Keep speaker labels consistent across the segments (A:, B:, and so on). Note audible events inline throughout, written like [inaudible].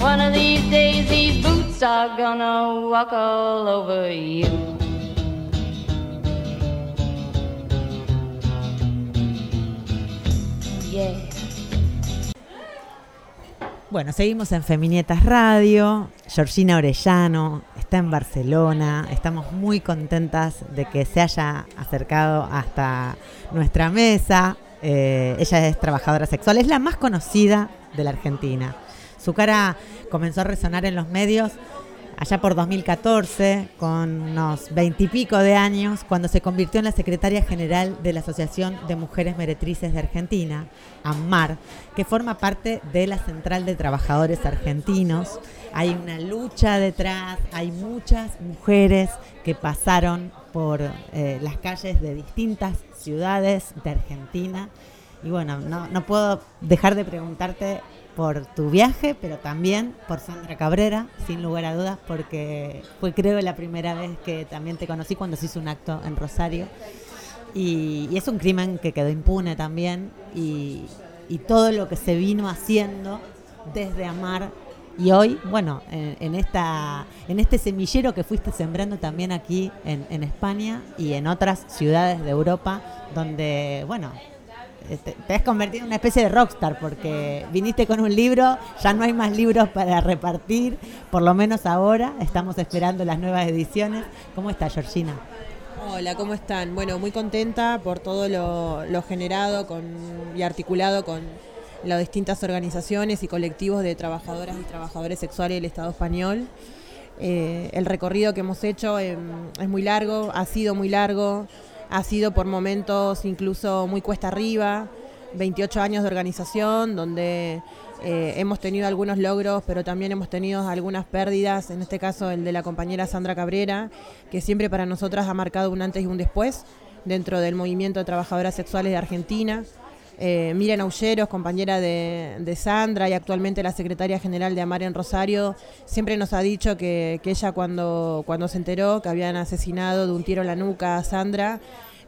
A: One of these days, these boots are gonna walk all over you. Yeah.
B: Bueno, seguimos en Feminietas Radio. Georgina Orellano está en Barcelona. Estamos muy contentas de que se haya acercado hasta nuestra mesa. Eh, ella es trabajadora sexual, es la más conocida de la Argentina. Su cara comenzó a resonar en los medios allá por 2014, con unos veintipico de años, cuando se convirtió en la secretaria general de la Asociación de Mujeres Meretrices de Argentina, AMAR, que forma parte de la Central de Trabajadores Argentinos. Hay una lucha detrás, hay muchas mujeres que pasaron por eh, las calles de distintas ciudades de Argentina. Y bueno, no, no puedo dejar de preguntarte por tu viaje, pero también por Sandra Cabrera, sin lugar a dudas, porque fue creo la primera vez que también te conocí cuando se hizo un acto en Rosario. Y, es un crimen que quedó impune también, y, todo lo que se vino haciendo desde Amar y hoy, bueno, en, en esta, en este semillero que fuiste sembrando también aquí en España y en otras ciudades de Europa, donde, bueno, te, te has convertido en una especie de rockstar porque viniste con un libro, ya no hay más libros para repartir, por lo menos ahora estamos esperando las nuevas ediciones. ¿Cómo está Georgina?
C: Hola, ¿cómo están? Bueno, muy contenta por todo lo, generado y articulado con las distintas organizaciones y colectivos de trabajadoras y trabajadores sexuales del Estado español. Eh, el recorrido que hemos hecho eh, es muy largo, ha sido muy largo, ha sido por momentos incluso muy cuesta arriba, 28 años de organización donde eh, hemos tenido algunos logros, pero también hemos tenido algunas pérdidas, en este caso el de la compañera Sandra Cabrera, que siempre para nosotras ha marcado un antes y un después dentro del movimiento de trabajadoras sexuales de Argentina. Eh, Miriam compañera de, Sandra y actualmente la secretaria general de Amar en Rosario, siempre nos ha dicho que, que, ella cuando, cuando se enteró que habían asesinado de un tiro en la nuca a Sandra,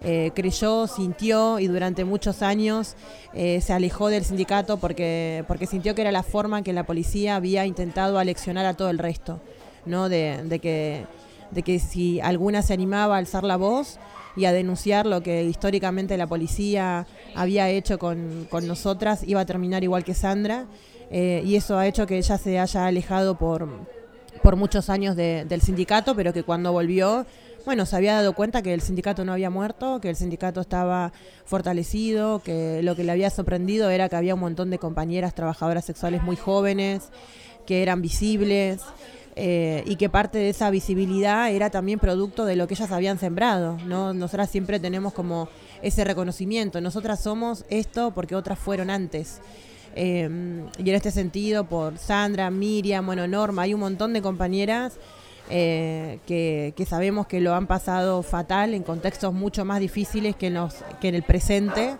C: eh, creyó, sintió y durante muchos años eh, se alejó del sindicato porque, porque sintió que era la forma en que la policía había intentado aleccionar a todo el resto, ¿no? de, de que, de que si alguna se animaba a alzar la voz, y a denunciar lo que históricamente la policía había hecho con, con nosotras, iba a terminar igual que Sandra. Eh, y eso ha hecho que ella se haya alejado por, por muchos años de, del sindicato, pero que cuando volvió, bueno, se había dado cuenta que el sindicato no había muerto, que el sindicato estaba fortalecido, que lo que le había sorprendido era que había un montón de compañeras trabajadoras sexuales muy jóvenes, que eran visibles. Eh, y que parte de esa visibilidad era también producto de lo que ellas habían sembrado. ¿no? Nosotras siempre tenemos como ese reconocimiento. Nosotras somos esto porque otras fueron antes. Eh, y en este sentido, por Sandra, Miriam, bueno, Norma, hay un montón de compañeras eh, que, que, sabemos que lo han pasado fatal en contextos mucho más difíciles que, que en el presente.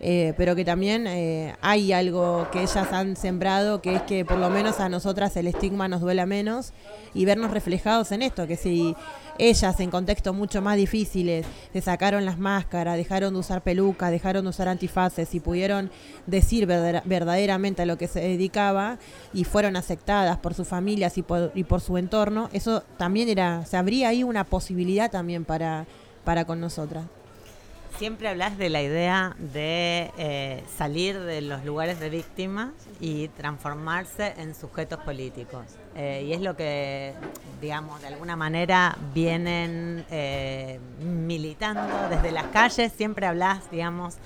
C: Eh, pero que también eh, hay algo que ellas han sembrado, que es que por lo menos a nosotras el estigma nos duela menos y vernos reflejados en esto, que si ellas en contextos mucho más difíciles se sacaron las máscaras, dejaron de usar pelucas, dejaron de usar antifaces y pudieron decir verdaderamente a lo que se dedicaba y fueron aceptadas por sus familias y por, y por su entorno, eso también era, se abría ahí una posibilidad también para, para con nosotras.
B: Siempre hablas de la idea de eh, salir de los lugares de víctimas y transformarse en sujetos políticos. Eh, y es lo que, digamos, de alguna manera vienen eh, militando desde las calles. Siempre hablas, digamos,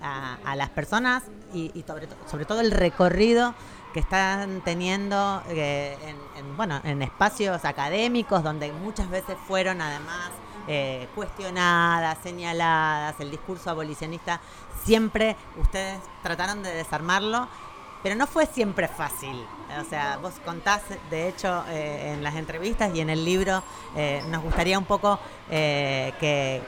B: a, las personas y, sobre, sobre todo el recorrido que están teniendo en, bueno, en espacios académicos donde muchas veces fueron además eh, cuestionadas, señaladas, el discurso abolicionista, siempre ustedes trataron de desarmarlo, pero no fue siempre fácil. O sea, vos contás, de hecho, eh, en las entrevistas y en el libro, eh, nos gustaría un poco que,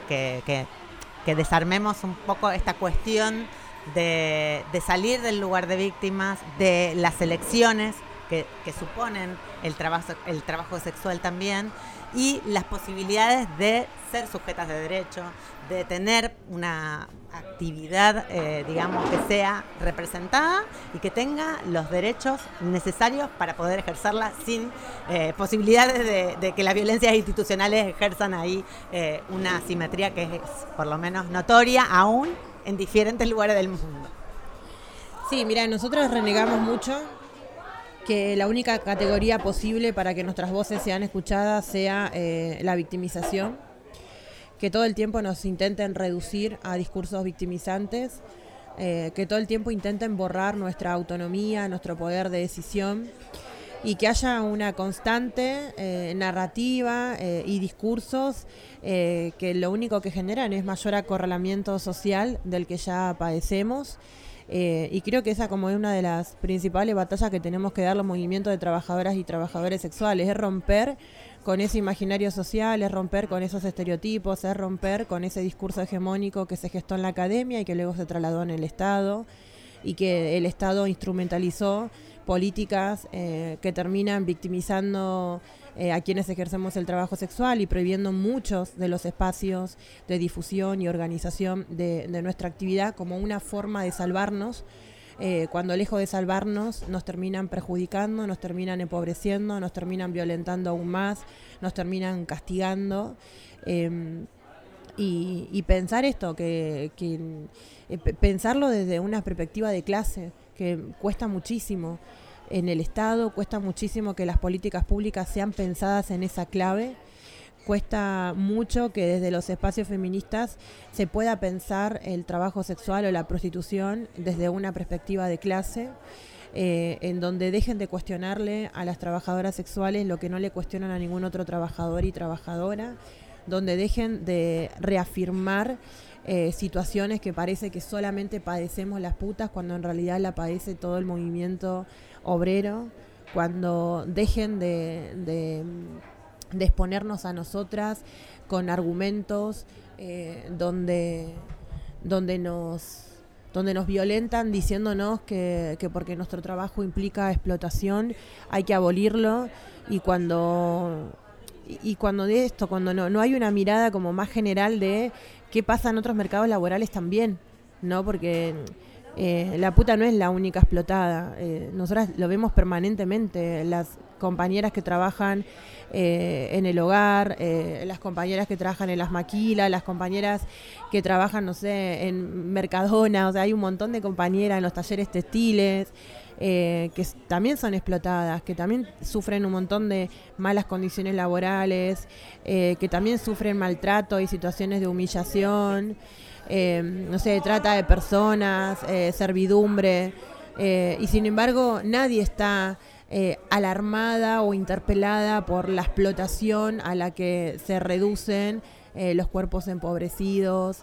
B: desarmemos un poco esta cuestión de, salir del lugar de víctimas, de las elecciones que, que suponen el trabajo, el trabajo sexual también, y las posibilidades de ser sujetas de derecho, de tener una actividad, eh, digamos, que sea representada y que tenga los derechos necesarios para poder ejercerla sin eh, posibilidades de, que las violencias institucionales ejerzan ahí eh, una asimetría que es por lo menos notoria aún en diferentes lugares del mundo.
C: Sí, mira, nosotros renegamos mucho que la única categoría posible para que nuestras voces sean escuchadas sea eh, la victimización, que todo el tiempo nos intenten reducir a discursos victimizantes, eh, que todo el tiempo intenten borrar nuestra autonomía, nuestro poder de decisión. Y que haya una constante eh, narrativa y discursos que lo único que generan es mayor acorralamiento social del que ya padecemos eh, y creo que esa como es una de las principales batallas que tenemos que dar los movimientos de trabajadoras y trabajadores sexuales, es romper con ese imaginario social, es romper con esos estereotipos, es romper con ese discurso hegemónico que se gestó en la academia y que luego se trasladó en el Estado y que el Estado instrumentalizó políticas eh, que terminan victimizando eh, a quienes ejercemos el trabajo sexual y prohibiendo muchos de los espacios de difusión y organización de, nuestra actividad como una forma de salvarnos. Eh, cuando lejos de salvarnos nos terminan perjudicando, nos terminan empobreciendo, nos terminan violentando aún más, nos terminan castigando. Em, y, pensar esto, que, pensarlo desde una perspectiva de clase, que cuesta muchísimo en el Estado, cuesta muchísimo que las políticas públicas sean pensadas en esa clave, cuesta mucho que desde los espacios feministas se pueda pensar el trabajo sexual o la prostitución desde una perspectiva de clase. Eh, en donde dejen de cuestionarle a las trabajadoras sexuales lo que no le cuestionan a ningún otro trabajador y trabajadora, donde dejen de reafirmar eh, situaciones que parece que solamente padecemos las putas cuando en realidad la padece todo el movimiento obrero, cuando dejen de, exponernos a nosotras con argumentos eh, donde, donde nos donde nos violentan diciéndonos que, que, porque nuestro trabajo implica explotación hay que abolirlo. Y cuando y cuando de esto, cuando no, no hay una mirada como más general de qué pasa en otros mercados laborales también, ¿no? Porque eh, la puta no es la única explotada. Eh, nosotras lo vemos permanentemente. Las compañeras que trabajan eh, en el hogar, las compañeras que trabajan en las maquilas, las compañeras que trabajan, no sé, en Mercadona. O sea, hay un montón de compañeras en los talleres textiles. que también son explotadas, que también sufren un montón de malas condiciones laborales, que también sufren maltrato y situaciones de humillación. No sé, trata de personas, eh, servidumbre, eh, y sin embargo nadie está eh, alarmada o interpelada por la explotación a la que se reducen los cuerpos empobrecidos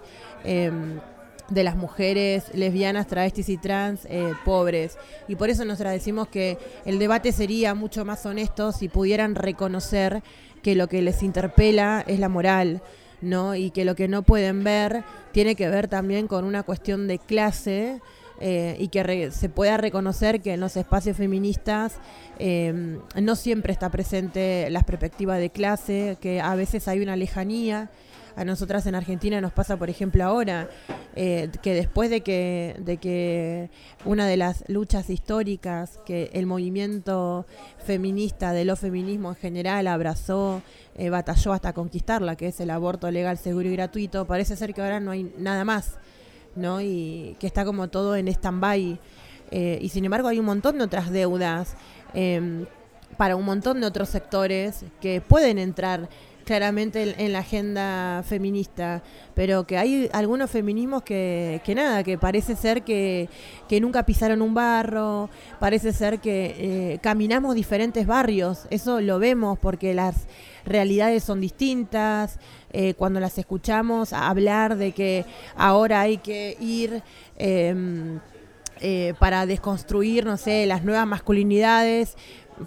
C: em, de las mujeres lesbianas, travestis y trans pobres. Y por eso nosotros decimos que el debate sería mucho más honesto si pudieran reconocer que lo que les interpela es la moral. ¿no? Y que lo que no pueden ver tiene que ver también con una cuestión de clase eh, y que se pueda reconocer que en los espacios feministas eh, no siempre está presente la perspectiva de clase, que a veces hay una lejanía, A nosotras en Argentina nos pasa, por ejemplo, ahora, eh, que después de que, de que una de las luchas históricas que el movimiento feminista, de lo feminismo en general, abrazó, eh, batalló hasta conquistarla, que es el aborto legal, seguro y gratuito, parece ser que ahora no hay nada más, ¿no? Y que está como todo en stand-by. Eh, y sin embargo hay un montón de otras deudas em, para un montón de otros sectores que pueden entrar claramente en, la agenda feminista, pero que hay algunos feminismos que, que nada, que parece ser que, que, nunca pisaron un barro, parece ser que eh, caminamos diferentes barrios, eso lo vemos porque las realidades son distintas, eh, cuando las escuchamos hablar de que ahora hay que ir... Em, eh, para desconstruir, no sé, las nuevas masculinidades,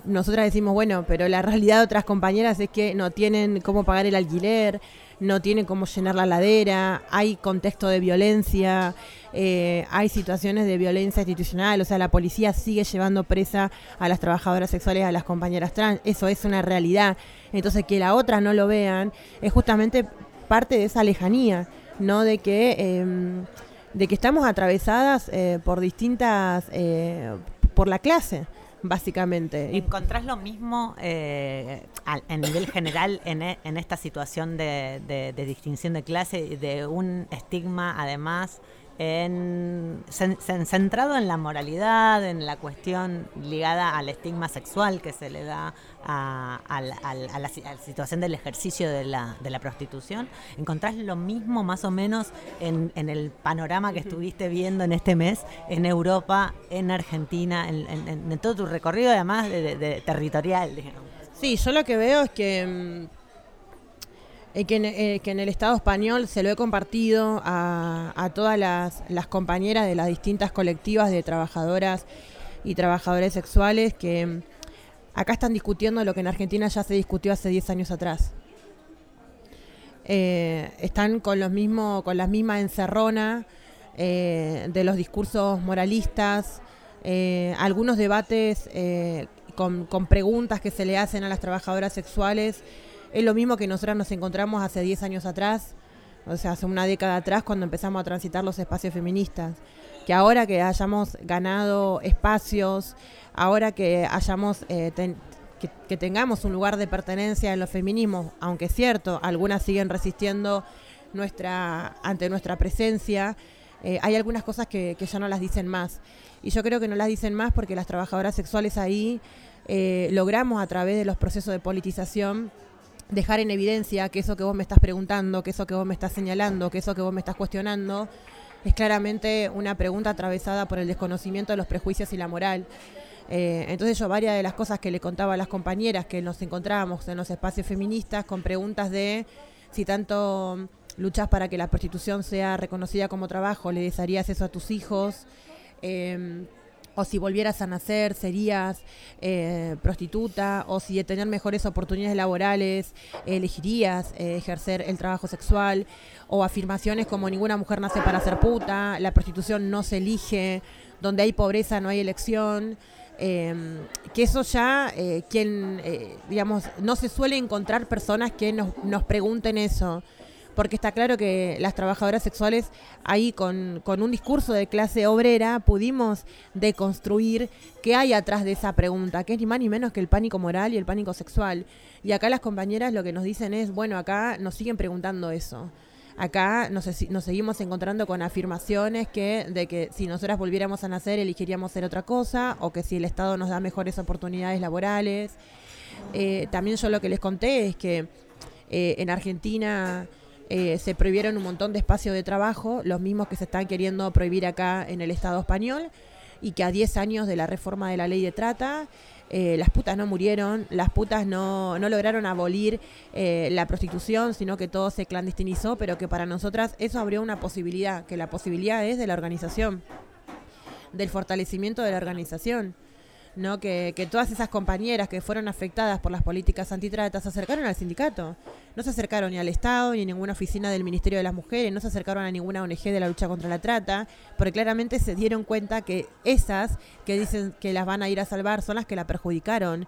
C: nosotras decimos, bueno, pero la realidad de otras compañeras es que no tienen cómo pagar el alquiler, no tienen cómo llenar la ladera, hay contexto de violencia, eh, hay situaciones de violencia institucional, o sea, la policía sigue llevando presa a las trabajadoras sexuales, a las compañeras trans, eso es una realidad. Entonces, que la otra no lo vean es justamente parte de esa lejanía, ¿no? De que, em, de que estamos atravesadas eh, por distintas, eh, por la clase básicamente.
B: ¿Encontrás lo mismo eh, en nivel general en, e, en esta situación de, de, de, distinción de clase, de un estigma además en, centrado en la moralidad, en la cuestión ligada al estigma sexual que se le da a, la, situación del ejercicio de la, de la, prostitución. ¿Encontrás lo mismo más o menos en, el panorama que estuviste viendo en este mes en Europa, en Argentina, en, todo tu recorrido además de, territorial?
C: Sí, yo lo que veo es que... Mm, eh, que, en, el Estado español se lo he compartido a, todas las, compañeras de las distintas colectivas de trabajadoras y trabajadores sexuales que mm, acá están discutiendo lo que en Argentina ya se discutió hace 10 años atrás. Eh, están con, los mismo, con la misma encerrona eh, de los discursos moralistas, algunos debates con preguntas que se le hacen a las trabajadoras sexuales es lo mismo que nosotros nos encontramos hace 10 años atrás, o sea, hace una década atrás cuando empezamos a transitar los espacios feministas. Que ahora que hayamos ganado espacios, ahora que hayamos eh, que, tengamos un lugar de pertenencia en los feminismos, aunque es cierto, algunas siguen resistiendo nuestra ante nuestra presencia, eh, hay algunas cosas que, ya no las dicen más. Y yo creo que no las dicen más porque las trabajadoras sexuales ahí eh, logramos a través de los procesos de politización dejar en evidencia que eso que vos me estás preguntando, que eso que vos me estás señalando, que eso que vos me estás cuestionando, es claramente una pregunta atravesada por el desconocimiento de los prejuicios y la moral. Eh, entonces yo varias de las cosas que le contaba a las compañeras que nos encontrábamos en los espacios feministas con preguntas de si tanto luchas para que la prostitución sea reconocida como trabajo, le desearías eso a tus hijos. Eh, o si volvieras a nacer serías eh, prostituta, o si de tener mejores oportunidades laborales elegirías eh, ejercer el trabajo sexual, o afirmaciones como ninguna mujer nace para ser puta, la prostitución no se elige, donde hay pobreza no hay elección. Em, que eso ya, eh, quien, digamos, no se suele encontrar personas que nos, nos pregunten eso porque está claro que las trabajadoras sexuales ahí con, un discurso de clase obrera pudimos deconstruir qué hay atrás de esa pregunta, que es ni más ni menos que el pánico moral y el pánico sexual. Y acá las compañeras lo que nos dicen es, bueno, acá nos siguen preguntando eso. Acá nos, nos seguimos encontrando con afirmaciones que de que si nosotras volviéramos a nacer elegiríamos ser otra cosa o que si el Estado nos da mejores oportunidades laborales. Eh, también yo lo que les conté es que eh, en Argentina eh, se prohibieron un montón de espacios de trabajo, los mismos que se están queriendo prohibir acá en el Estado español, y que a 10 años de la reforma de la ley de trata, eh, las putas no murieron, las putas no, no lograron abolir eh, la prostitución, sino que todo se clandestinizó, pero que para nosotras eso abrió una posibilidad, que la posibilidad es de la organización, del fortalecimiento de la organización. ¿No? Que, que todas esas compañeras que fueron afectadas por las políticas antitrata se acercaron al sindicato. No se acercaron ni al Estado, ni a ninguna oficina del Ministerio de las Mujeres, no se acercaron a ninguna ONG de la lucha contra la trata, porque claramente se dieron cuenta que esas que dicen que las van a ir a salvar son las que la perjudicaron.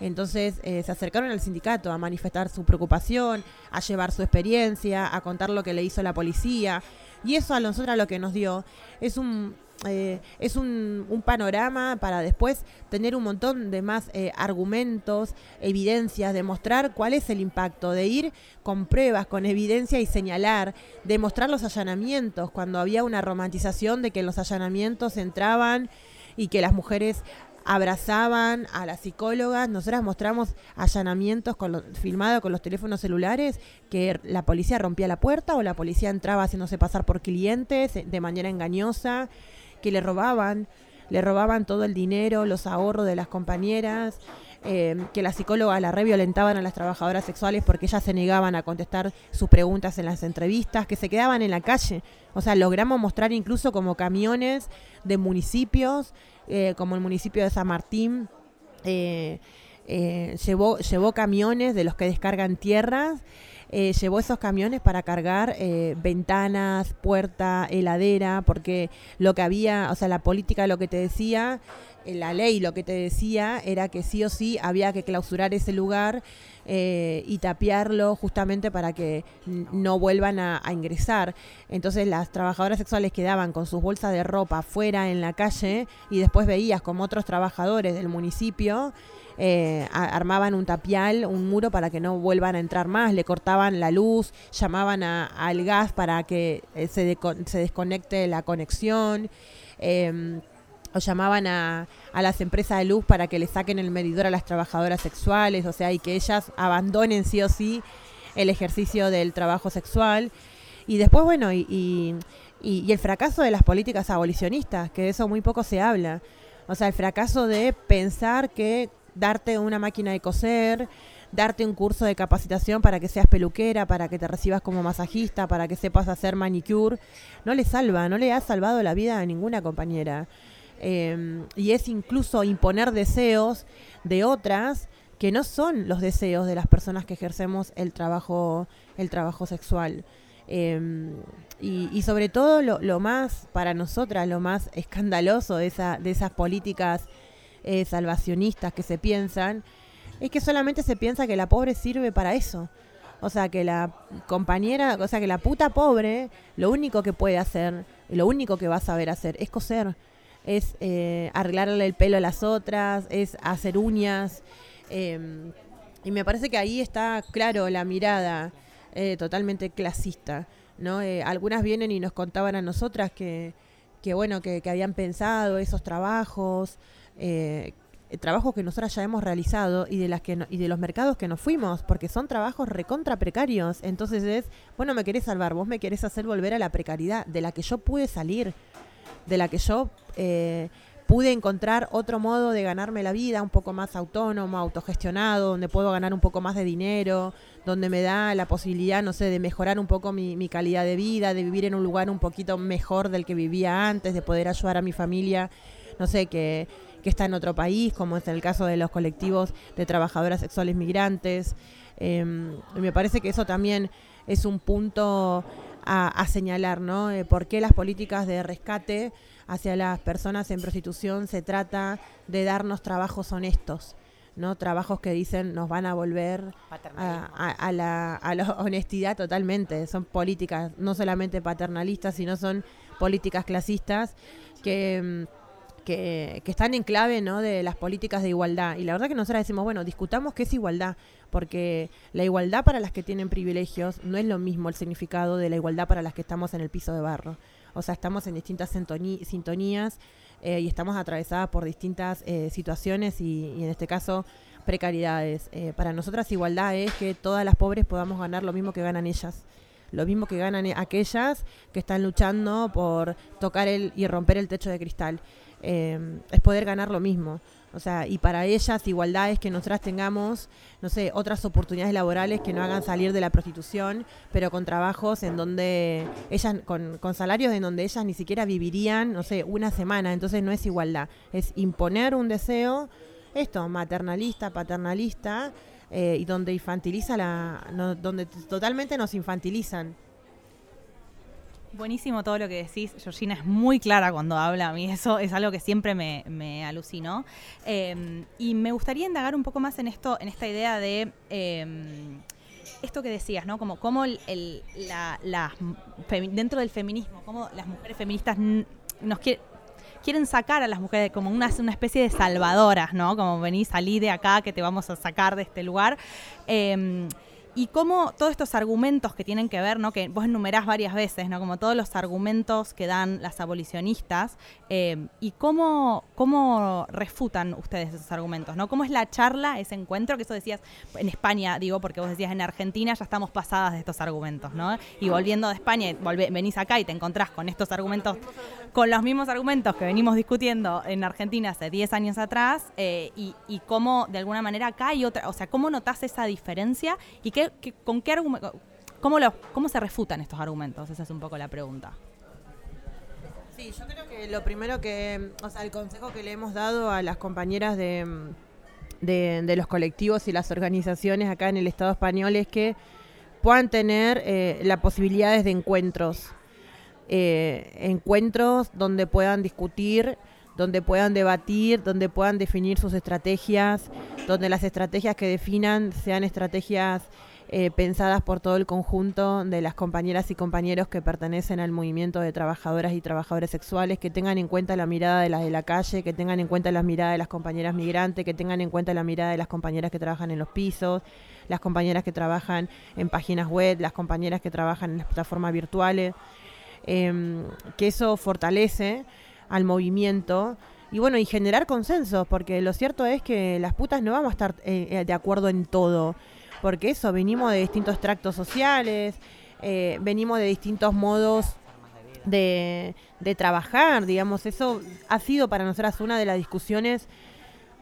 C: Entonces eh, se acercaron al sindicato a manifestar su preocupación, a llevar su experiencia, a contar lo que le hizo la policía. Y eso a nosotros lo que nos dio es un, eh, es un, un, panorama para después tener un montón de más eh, argumentos, evidencias, demostrar cuál es el impacto, de ir con pruebas, con evidencia y señalar, demostrar los allanamientos, cuando había una romantización de que los allanamientos entraban y que las mujeres abrazaban a las psicólogas, nosotras mostramos allanamientos con filmados con los teléfonos celulares, que la policía rompía la puerta o la policía entraba haciéndose pasar por clientes de manera engañosa, que le robaban, le robaban todo el dinero, los ahorros de las compañeras, eh, que las psicólogas la reviolentaban a las trabajadoras sexuales porque ellas se negaban a contestar sus preguntas en las entrevistas, que se quedaban en la calle. O sea, logramos mostrar incluso como camiones de municipios eh, como el municipio de San Martín, eh, llevó, llevó camiones de los que descargan tierras, llevó esos camiones para cargar ventanas, puerta, heladera, porque lo que había, o sea, la política lo que te decía, la ley lo que te decía era que sí o sí había que clausurar ese lugar eh, y tapiarlo justamente para que no vuelvan a, ingresar. Entonces las trabajadoras sexuales quedaban con sus bolsas de ropa fuera en la calle y después veías como otros trabajadores del municipio eh, armaban un tapial, un muro para que no vuelvan a entrar más, le cortaban la luz, llamaban al gas para que eh, se, se desconecte la conexión. Em, o llamaban a, a, las empresas de luz para que le saquen el medidor a las trabajadoras sexuales, o sea, y que ellas abandonen sí o sí el ejercicio del trabajo sexual. Y después, bueno, y, y, y, el fracaso de las políticas abolicionistas, que de eso muy poco se habla. O sea, el fracaso de pensar que darte una máquina de coser, darte un curso de capacitación para que seas peluquera, para que te recibas como masajista, para que sepas hacer manicure, no le salva, no le ha salvado la vida a ninguna compañera. Em, y es incluso imponer deseos de otras que no son los deseos de las personas que ejercemos el trabajo, el trabajo sexual. Em, y, sobre todo lo, más, para nosotras, lo más escandaloso de, esa, de esas políticas eh, salvacionistas que se piensan, es que solamente se piensa que la pobre sirve para eso. O sea, que la compañera, o sea, que la puta pobre, lo único que puede hacer, lo único que va a saber hacer es coser es eh, arreglarle el pelo a las otras, es hacer uñas. Em, y me parece que ahí está, claro, la mirada eh, totalmente clasista. ¿no? Eh, algunas vienen y nos contaban a nosotras que, que bueno, que, habían pensado esos trabajos, trabajos que nosotras ya hemos realizado y de las que y de los mercados que nos fuimos, porque son trabajos recontra precarios. Entonces es, bueno, me querés salvar, vos me querés hacer volver a la precariedad de la que yo pude salir de la que yo eh, pude encontrar otro modo de ganarme la vida, un poco más autónomo, autogestionado, donde puedo ganar un poco más de dinero, donde me da la posibilidad, no sé, de mejorar un poco mi, calidad de vida, de vivir en un lugar un poquito mejor del que vivía antes, de poder ayudar a mi familia, no sé, que, que está en otro país, como es el caso de los colectivos de trabajadoras sexuales migrantes. Em, me parece que eso también es un punto a, señalar, ¿no? Eh, ¿Por qué las políticas de rescate hacia las personas en prostitución se trata de darnos trabajos honestos? ¿no? Trabajos que dicen nos van a volver a, la, a la [laughs] honestidad totalmente. Son políticas no solamente paternalistas, sino son políticas clasistas que... Que, que, están en clave ¿no? de las políticas de igualdad. Y la verdad que nosotros decimos, bueno, discutamos qué es igualdad, porque la igualdad para las que tienen privilegios no es lo mismo el significado de la igualdad para las que estamos en el piso de barro. O sea, estamos en distintas sintonías eh, y estamos atravesadas por distintas eh, situaciones y, en este caso precariedades. Eh, para nosotras igualdad es que todas las pobres podamos ganar lo mismo que ganan ellas lo mismo que ganan aquellas que están luchando por tocar el y romper el techo de cristal. Eh, es poder ganar lo mismo. O sea, y para ellas igualdad es que nosotras tengamos, no sé, otras oportunidades laborales que no hagan salir de la prostitución, pero con trabajos en donde ellas, con, con salarios en donde ellas ni siquiera vivirían, no sé, una semana. Entonces no es igualdad, es imponer un deseo, esto, maternalista, paternalista, eh, y donde infantiliza la, no- donde totalmente nos infantilizan.
D: Buenísimo todo lo que decís. Georgina es muy clara cuando habla. A mí eso es algo que siempre me, me alucinó. Eh, y me gustaría indagar un poco más en esto, en esta idea de eh, esto que decías, ¿no? Como cómo el, la- femi- dentro del feminismo, cómo las mujeres feministas nos quieren quieren sacar a las mujeres como una, una especie de salvadoras, ¿no? Como vení, salí de acá, que te vamos a sacar de este lugar. Eh, y cómo todos estos argumentos que tienen que ver, ¿no? Que vos enumerás varias veces, ¿no? Como todos los argumentos que dan las abolicionistas, eh, y cómo, cómo refutan ustedes esos argumentos, ¿no? ¿Cómo es la charla, ese encuentro? Que eso decías en España, digo, porque vos decías en Argentina ya estamos pasadas de estos argumentos, ¿no? Y volviendo de España, volve- venís acá y te encontrás con estos argumentos, con los mismos argumentos que venimos discutiendo en Argentina hace 10 años atrás, eh, y, cómo de alguna manera acá hay otra, o sea, cómo notás esa diferencia y qué, con qué cómo, cómo se refutan estos argumentos, esa es un poco la pregunta.
C: Sí, yo creo que lo primero que, o sea, el consejo que le hemos dado a las compañeras de, de, de los colectivos y las organizaciones acá en el Estado español es que puedan tener eh, las posibilidades de encuentros, eh, encuentros donde puedan discutir, donde puedan debatir, donde puedan definir sus estrategias, donde las estrategias que definan sean estrategias eh, pensadas por todo el conjunto de las compañeras y compañeros que pertenecen al movimiento de trabajadoras y trabajadores sexuales, que tengan en cuenta la mirada de las de la calle, que tengan en cuenta la mirada de las compañeras migrantes, que tengan en cuenta la mirada de las compañeras que trabajan en los pisos, las compañeras que trabajan en páginas web, las compañeras que trabajan en las plataformas virtuales, em, que eso fortalece al movimiento y bueno, y generar consensos, porque lo cierto es que las putas no vamos a estar eh, eh, de acuerdo en todo, porque eso, venimos de distintos tractos sociales, eh, venimos de distintos modos de, de trabajar, digamos, eso ha sido para nosotras una de las discusiones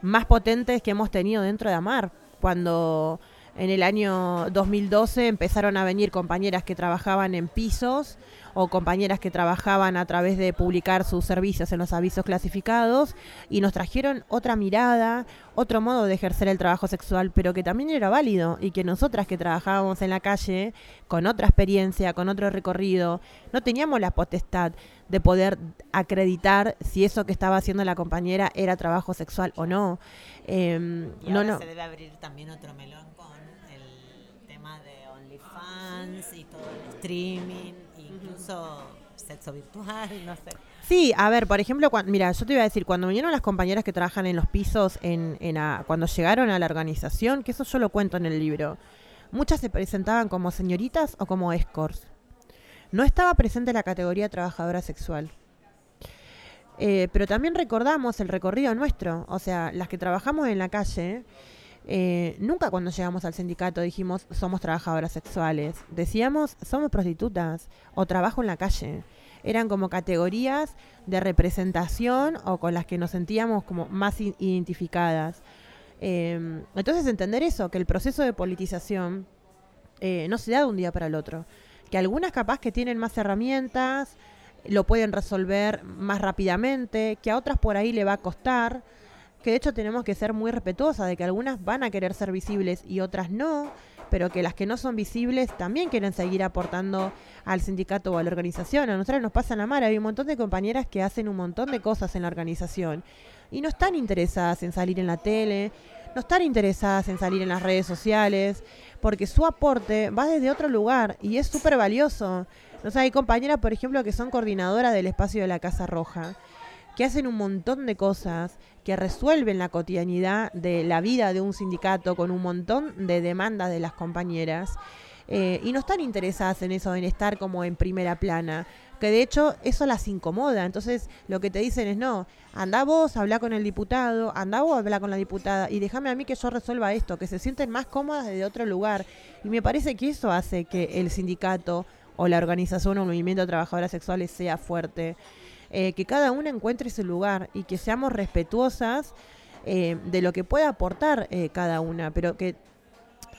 C: más potentes que hemos tenido dentro de Amar, cuando en el año 2012 empezaron a venir compañeras que trabajaban en pisos o compañeras que trabajaban a través de publicar sus servicios en los avisos clasificados y nos trajeron otra mirada, otro modo de ejercer el trabajo sexual, pero que también era válido y que nosotras que trabajábamos en la calle con otra experiencia, con otro recorrido, no teníamos la potestad de poder acreditar si eso que estaba haciendo la compañera era trabajo sexual o no. Em,
B: Y
C: no,
B: ahora
C: no.
B: se debe abrir también otro melón con el tema de OnlyFans y todo el streaming, sexo virtual, no sé.
C: Sí, a ver, por ejemplo, mira, yo te iba a decir, cuando vinieron las compañeras que trabajan en los pisos, en, a- cuando llegaron a la organización, que eso yo lo cuento en el libro, muchas se presentaban como señoritas o como escorts. No estaba presente la categoría trabajadora sexual. Eh, pero también recordamos el recorrido nuestro, o sea, las que trabajamos en la calle, nunca cuando llegamos al sindicato dijimos somos trabajadoras sexuales, decíamos somos prostitutas o trabajo en la calle. Eran como categorías de representación o con las que nos sentíamos como más identificadas. Eh, entonces entender eso, que el proceso de politización eh, no se da de un día para el otro. Que algunas capaz que tienen más herramientas, lo pueden resolver más rápidamente, que a otras por ahí le va a costar, que de hecho tenemos que ser muy respetuosas de que algunas van a querer ser visibles y otras no, pero que las que no son visibles también quieren seguir aportando al sindicato o a la organización. A nosotros nos pasa en la mar, hay un montón de compañeras que hacen un montón de cosas en la organización y no están interesadas en salir en la tele, no están interesadas en salir en las redes sociales, porque su aporte va desde otro lugar y es súper valioso. No hay compañeras, por ejemplo, que son coordinadoras del espacio de la Casa Roja, que hacen un montón de cosas, que resuelven la cotidianidad de la vida de un sindicato con un montón de demandas de las compañeras. eh, y no están interesadas en eso, en estar como en primera plana. Que de hecho eso las incomoda. Entonces lo que te dicen es, no, anda vos, habla con el diputado, anda vos, habla con la diputada y déjame a mí que yo resuelva esto, que se sienten más cómodas desde otro lugar. Y me parece que eso hace que el sindicato o la organización o movimiento de trabajadoras sexuales sea fuerte. Eh, que cada una encuentre su lugar y que seamos respetuosas eh, de lo que pueda aportar eh, cada una, pero que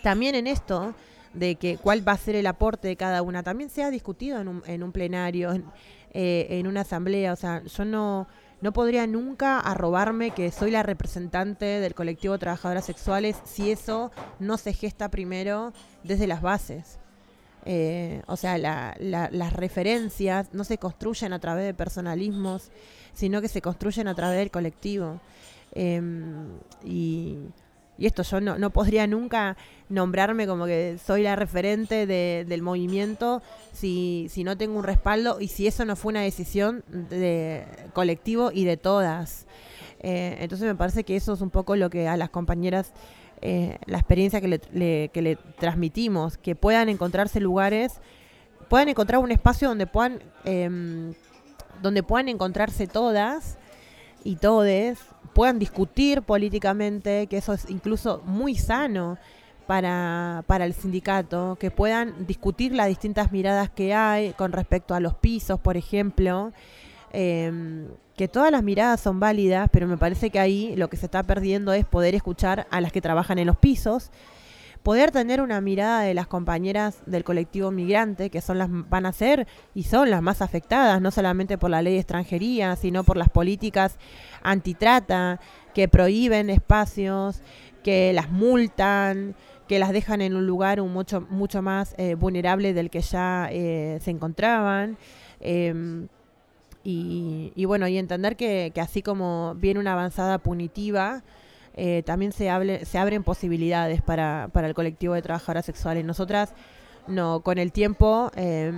C: también en esto de que cuál va a ser el aporte de cada una, también sea discutido en un, en un plenario, en, eh, en una asamblea, o sea, yo no, no podría nunca arrobarme que soy la representante del colectivo de trabajadoras sexuales si eso no se gesta primero desde las bases. Eh, o sea, la- la- las referencias no se construyen a través de personalismos, sino que se construyen a través del colectivo. Em, y, esto yo no, podría nunca nombrarme como que soy la referente de- del movimiento si, si no tengo un respaldo y si eso no fue una decisión de colectivo y de todas. Eh, entonces me parece que eso es un poco lo que a las compañeras, eh, la experiencia que le, que le transmitimos, que puedan encontrarse lugares, puedan encontrar un espacio donde puedan, em, donde puedan encontrarse todas y todes, puedan discutir políticamente, que eso es incluso muy sano para, para el sindicato, que puedan discutir las distintas miradas que hay con respecto a los pisos, por ejemplo, em, que todas las miradas son válidas, pero me parece que ahí lo que se está perdiendo es poder escuchar a las que trabajan en los pisos, poder tener una mirada de las compañeras del colectivo migrante, que son las van a ser y son las más afectadas, no solamente por la ley de extranjería, sino por las políticas antitrata que prohíben espacios, que las multan, que las dejan en un lugar un mucho mucho más eh, vulnerable del que ya eh, se encontraban. Em, y, y bueno, y entender que, que así como viene una avanzada punitiva, eh, también se, hable, se abren posibilidades para, para el colectivo de trabajadoras sexuales. Nosotras, no, con el tiempo, eh,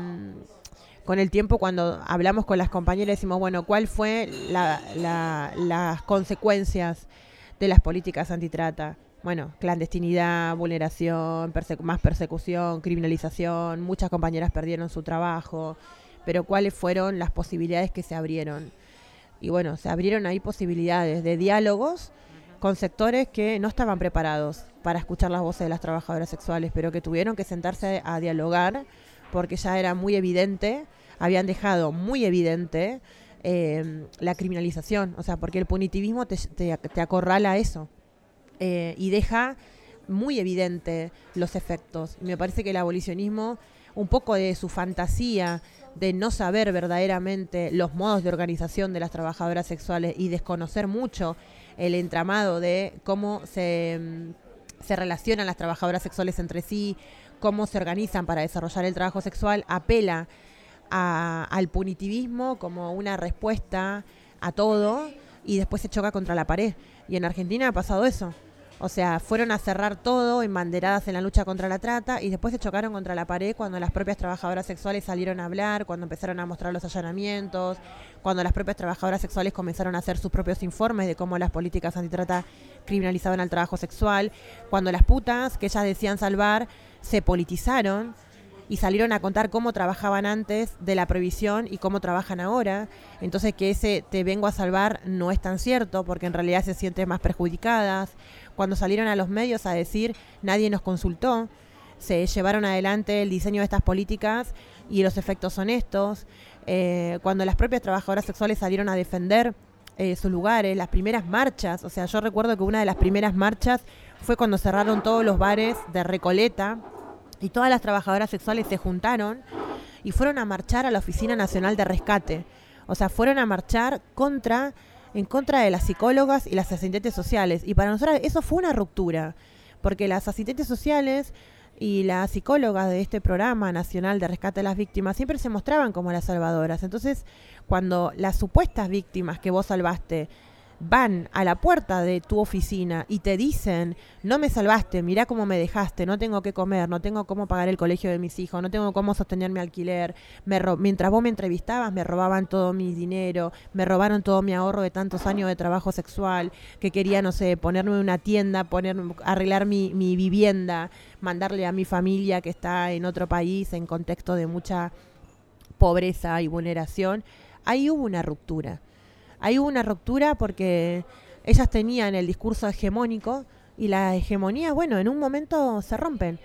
C: con el tiempo cuando hablamos con las compañeras decimos, bueno, ¿cuál fue la, la- las consecuencias de las políticas antitrata? Bueno, clandestinidad, vulneración, persecu- más persecución, criminalización, muchas compañeras perdieron su trabajo, pero ¿cuáles fueron las posibilidades que se abrieron? Y bueno, se abrieron ahí posibilidades de diálogos con sectores que no estaban preparados para escuchar las voces de las trabajadoras sexuales, pero que tuvieron que sentarse a dialogar porque ya era muy evidente, habían dejado muy evidente eh, la criminalización, o sea, porque el punitivismo te, te, te acorrala eso eh, y deja muy evidente los efectos. Me parece que el abolicionismo, un poco de su fantasía de no saber verdaderamente los modos de organización de las trabajadoras sexuales y desconocer mucho el entramado de cómo se, mm, se relacionan las trabajadoras sexuales entre sí, cómo se organizan para desarrollar el trabajo sexual, apela a- al punitivismo como una respuesta a todo y después se choca contra la pared. Y en Argentina ha pasado eso. O sea, fueron a cerrar todo embanderadas en la lucha contra la trata y después se chocaron contra la pared cuando las propias trabajadoras sexuales salieron a hablar, cuando empezaron a mostrar los allanamientos, cuando las propias trabajadoras sexuales comenzaron a hacer sus propios informes de cómo las políticas antitrata criminalizaban al trabajo sexual, cuando las putas que ellas decían salvar se politizaron y salieron a contar cómo trabajaban antes de la prohibición y cómo trabajan ahora. Entonces que ese te vengo a salvar no es tan cierto porque en realidad se sienten más perjudicadas. Cuando salieron a los medios a decir nadie nos consultó, se llevaron adelante el diseño de estas políticas y los efectos son estos. Eh, cuando las propias trabajadoras sexuales salieron a defender eh, sus lugares, las primeras marchas, o sea, yo recuerdo que una de las primeras marchas fue cuando cerraron todos los bares de Recoleta y todas las trabajadoras sexuales se juntaron y fueron a marchar a la Oficina Nacional de Rescate. O sea, fueron a marchar contra, en contra de las psicólogas y las asistentes sociales. Y para nosotros eso fue una ruptura, porque las asistentes sociales y las psicólogas de este programa nacional de rescate de las víctimas siempre se mostraban como las salvadoras. Entonces, cuando las supuestas víctimas que vos salvaste van a la puerta de tu oficina y te dicen, no me salvaste, mirá cómo me dejaste, no tengo que comer, no tengo cómo pagar el colegio de mis hijos, no tengo cómo sostener mi alquiler, me mientras vos me entrevistabas me robaban todo mi dinero, me robaron todo mi ahorro de tantos años de trabajo sexual, que quería, no sé, ponerme una tienda, poner, arreglar mi, mi vivienda, mandarle a mi familia que está en otro país en contexto de mucha pobreza y vulneración, ahí hubo una ruptura. Hubo una ruptura porque ellas tenían el discurso hegemónico y la hegemonía, bueno, en un momento se rompen.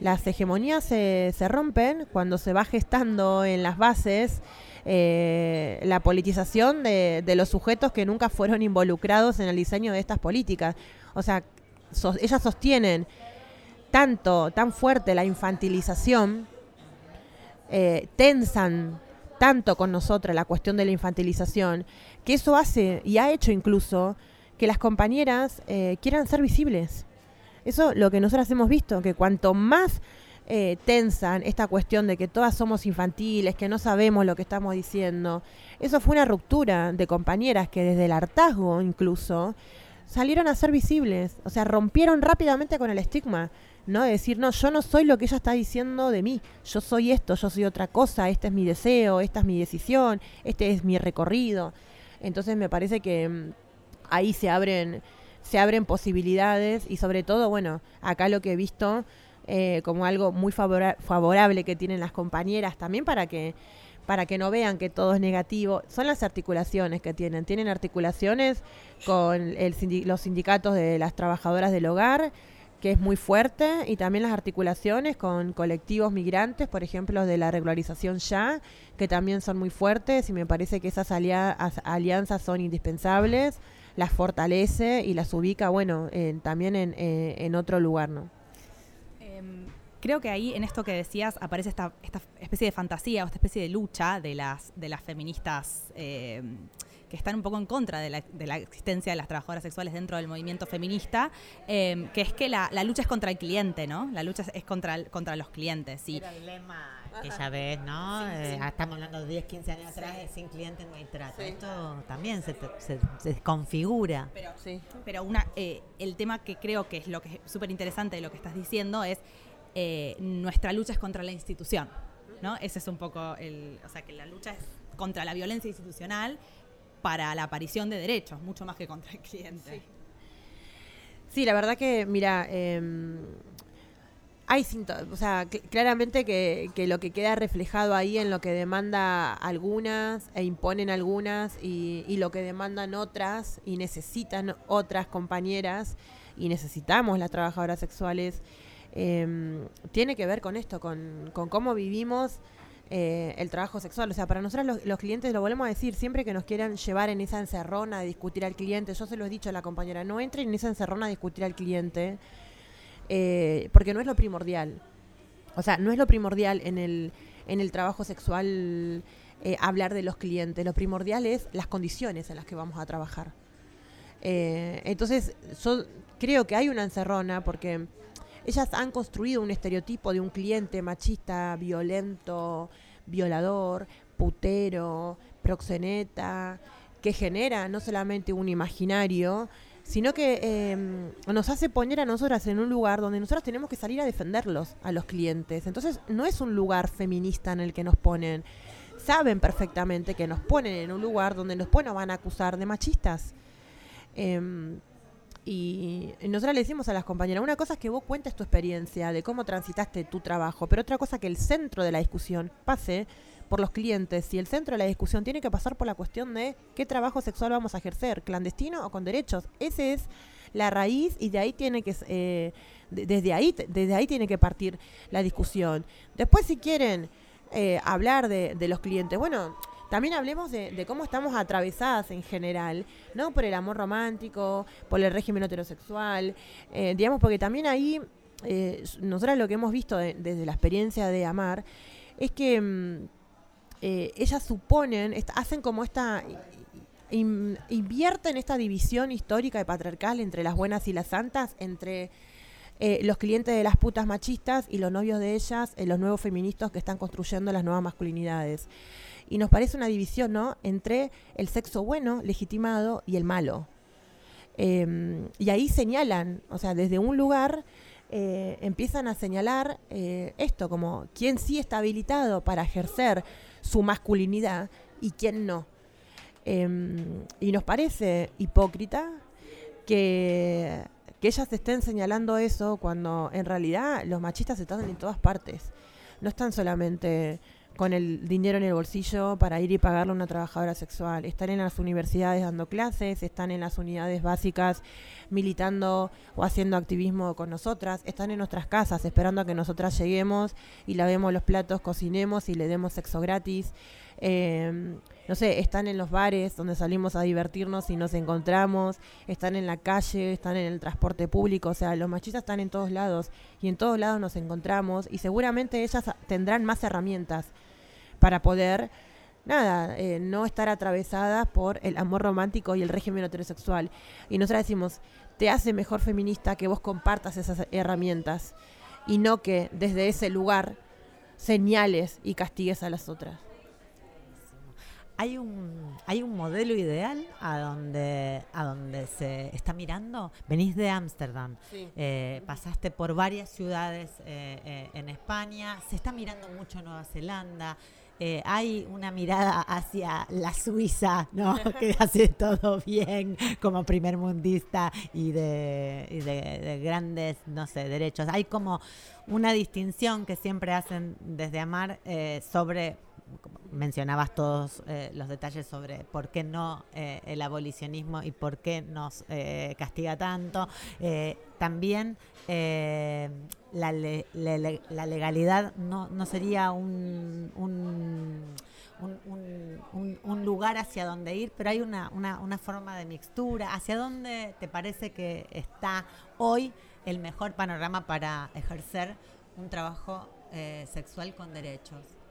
C: Las hegemonías se, se rompen cuando se va gestando en las bases eh, la politización de, los sujetos que nunca fueron involucrados en el diseño de estas políticas. O sea, ellas sostienen tanto, tan fuerte la infantilización, eh, tensan tanto con nosotras la cuestión de la infantilización, que eso hace y ha hecho incluso que las compañeras eh, quieran ser visibles. Eso lo que nosotras hemos visto, que cuanto más eh, tensan esta cuestión de que todas somos infantiles, que no sabemos lo que estamos diciendo, eso fue una ruptura de compañeras que desde el hartazgo incluso salieron a ser visibles, o sea, rompieron rápidamente con el estigma, ¿no? De decir, no, yo no soy lo que ella está diciendo de mí, yo soy esto, yo soy otra cosa, este es mi deseo, esta es mi decisión, este es mi recorrido. Entonces me parece que mm, ahí se abren, se abren posibilidades y sobre todo, bueno, acá lo que he visto eh, como algo muy favora- favorable que tienen las compañeras también para que para que no vean que todo es negativo, son las articulaciones que tienen. Tienen articulaciones con el los sindicatos de las trabajadoras del hogar, que es muy fuerte, y también las articulaciones con colectivos migrantes, por ejemplo, de la regularización ya, que también son muy fuertes, y me parece que esas alia- as- alianzas son indispensables, las fortalece y las ubica, bueno, en- también en, eh, en otro lugar, ¿no?
D: Em, creo que ahí en esto que decías aparece esta, esta especie de fantasía o esta especie de lucha de las, de las feministas em, que están un poco en contra de la, de la existencia de las trabajadoras sexuales dentro del movimiento feminista, em, que es que la, la lucha es contra el cliente, ¿no? La lucha es, contra, el- contra los clientes. Y,
B: Era el lema que ya ves, ¿no? Eh, Estamos hablando de 10, 15 años atrás, de sin cliente no hay trato. Esto también se, se, se desconfigura.
C: Pero, sí.
D: Pero una, eh, el tema que creo que es lo que es súper interesante de lo que estás diciendo es eh, nuestra lucha es contra la institución, ¿no? Ese es un poco el, o sea, que la lucha es contra la violencia institucional para la aparición de derechos, mucho más que contra el cliente.
C: Sí, la verdad que, mira, em, hay o sea, cl- claramente que, que lo que queda reflejado ahí en lo que demanda algunas e imponen algunas y, y lo que demandan otras y necesitan otras compañeras y necesitamos las trabajadoras sexuales, em, tiene que ver con esto, con, con cómo vivimos eh, el trabajo sexual. O sea, para nosotros los, clientes, lo volvemos a decir, siempre que nos quieran llevar en esa encerrona de discutir al cliente, yo se lo he dicho a la compañera, no entren en esa encerrona de discutir al cliente, eh, porque no es lo primordial. O sea, no es lo primordial en el, en el trabajo sexual eh, hablar de los clientes, lo primordial es las condiciones en las que vamos a trabajar. Entonces, yo creo que hay una encerrona porque ellas han construido un estereotipo de un cliente machista, violento, violador, putero, proxeneta, que genera no solamente un imaginario, sino que eh, nos hace poner a nosotras en un lugar donde nosotras tenemos que salir a defenderlos a los clientes. Entonces, no es un lugar feminista en el que nos ponen. Saben perfectamente que nos ponen en un lugar donde después nos van a acusar de machistas. Em, y nosotros le decimos a las compañeras, una cosa es que vos cuentes tu experiencia de cómo transitaste tu trabajo, pero otra cosa que el centro de la discusión pase por los clientes y el centro de la discusión tiene que pasar por la cuestión de qué trabajo sexual vamos a ejercer, clandestino o con derechos. Ese es la raíz y de ahí tiene que eh, de- desde ahí desde ahí tiene que partir la discusión. Después si quieren eh, hablar de, de los clientes, bueno, también hablemos de, cómo estamos atravesadas en general, ¿no? Por el amor romántico, por el régimen heterosexual, eh, digamos, porque también ahí, eh, nosotras lo que hemos visto de- desde la experiencia de amar, es que mm, eh, ellas suponen, hacen como esta, in- invierten esta división histórica y patriarcal entre las buenas y las santas, entre eh, los clientes de las putas machistas y los novios de ellas, los nuevos feministas que están construyendo las nuevas masculinidades. Y nos parece una división, ¿no? Entre el sexo bueno, legitimado, y el malo. Eh, y ahí señalan, o sea, desde un lugar eh, empiezan a señalar eh, esto, como quién sí está habilitado para ejercer su masculinidad y quién no. Eh, y nos parece hipócrita que, que ellas estén señalando eso cuando en realidad los machistas están en todas partes. No están solamente con el dinero en el bolsillo para ir y pagarle a una trabajadora sexual. Están en las universidades dando clases, están en las unidades básicas militando o haciendo activismo con nosotras, están en nuestras casas esperando a que nosotras lleguemos y lavemos los platos, cocinemos y le demos sexo gratis. Eh, no sé, están en los bares donde salimos a divertirnos y nos encontramos, están en la calle, están en el transporte público, o sea, los machistas están en todos lados y en todos lados nos encontramos y seguramente ellas tendrán más herramientas para poder, nada, eh, no estar atravesadas por el amor romántico y el régimen heterosexual. Y nosotros decimos, te hace mejor feminista que vos compartas esas herramientas y no que desde ese lugar señales y castigues a las otras.
B: ¿Hay un, ¿Hay un modelo ideal a donde, a donde se está mirando? Venís de Ámsterdam, eh, pasaste por varias ciudades eh, eh, en España, se está mirando mucho Nueva Zelanda. hay una mirada hacia la Suiza, ¿no? [laughs] que hace todo bien como primer mundista y de, y de, de grandes, no sé, derechos. Hay como una distinción que siempre hacen desde Amar sobre mencionabas todos eh, los detalles sobre por qué no eh, el abolicionismo y por qué nos eh, castiga tanto. también la, la, legalidad no, no sería un, un, lugar hacia donde ir, pero hay una, una forma de mixtura. ¿Hacia dónde te parece que está hoy el mejor panorama para ejercer un trabajo sexual con derechos?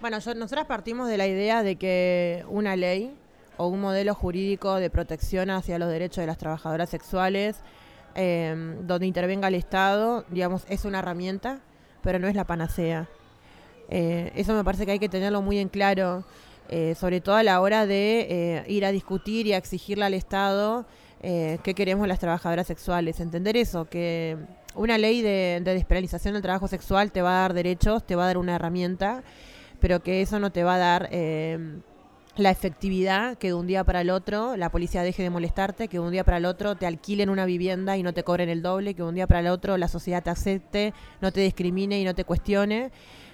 C: Bueno, yo, nosotras partimos de la idea de que una ley o un modelo jurídico de protección hacia los derechos de las trabajadoras sexuales, em, donde intervenga el Estado, digamos, es una herramienta, pero no es la panacea. Eh, eso me parece que hay que tenerlo muy en claro, eh, sobre todo a la hora de eh, ir a discutir y a exigirle al Estado qué queremos las trabajadoras sexuales. Entender eso, que una ley de, de despenalización del trabajo sexual te va a dar derechos, te va a dar una herramienta pero que eso no te va a dar eh, la efectividad que de un día para el otro la policía deje de molestarte, que de un día para el otro te alquilen una vivienda y no te cobren el doble, que de un día para el otro la sociedad te acepte, no te discrimine y no te cuestione.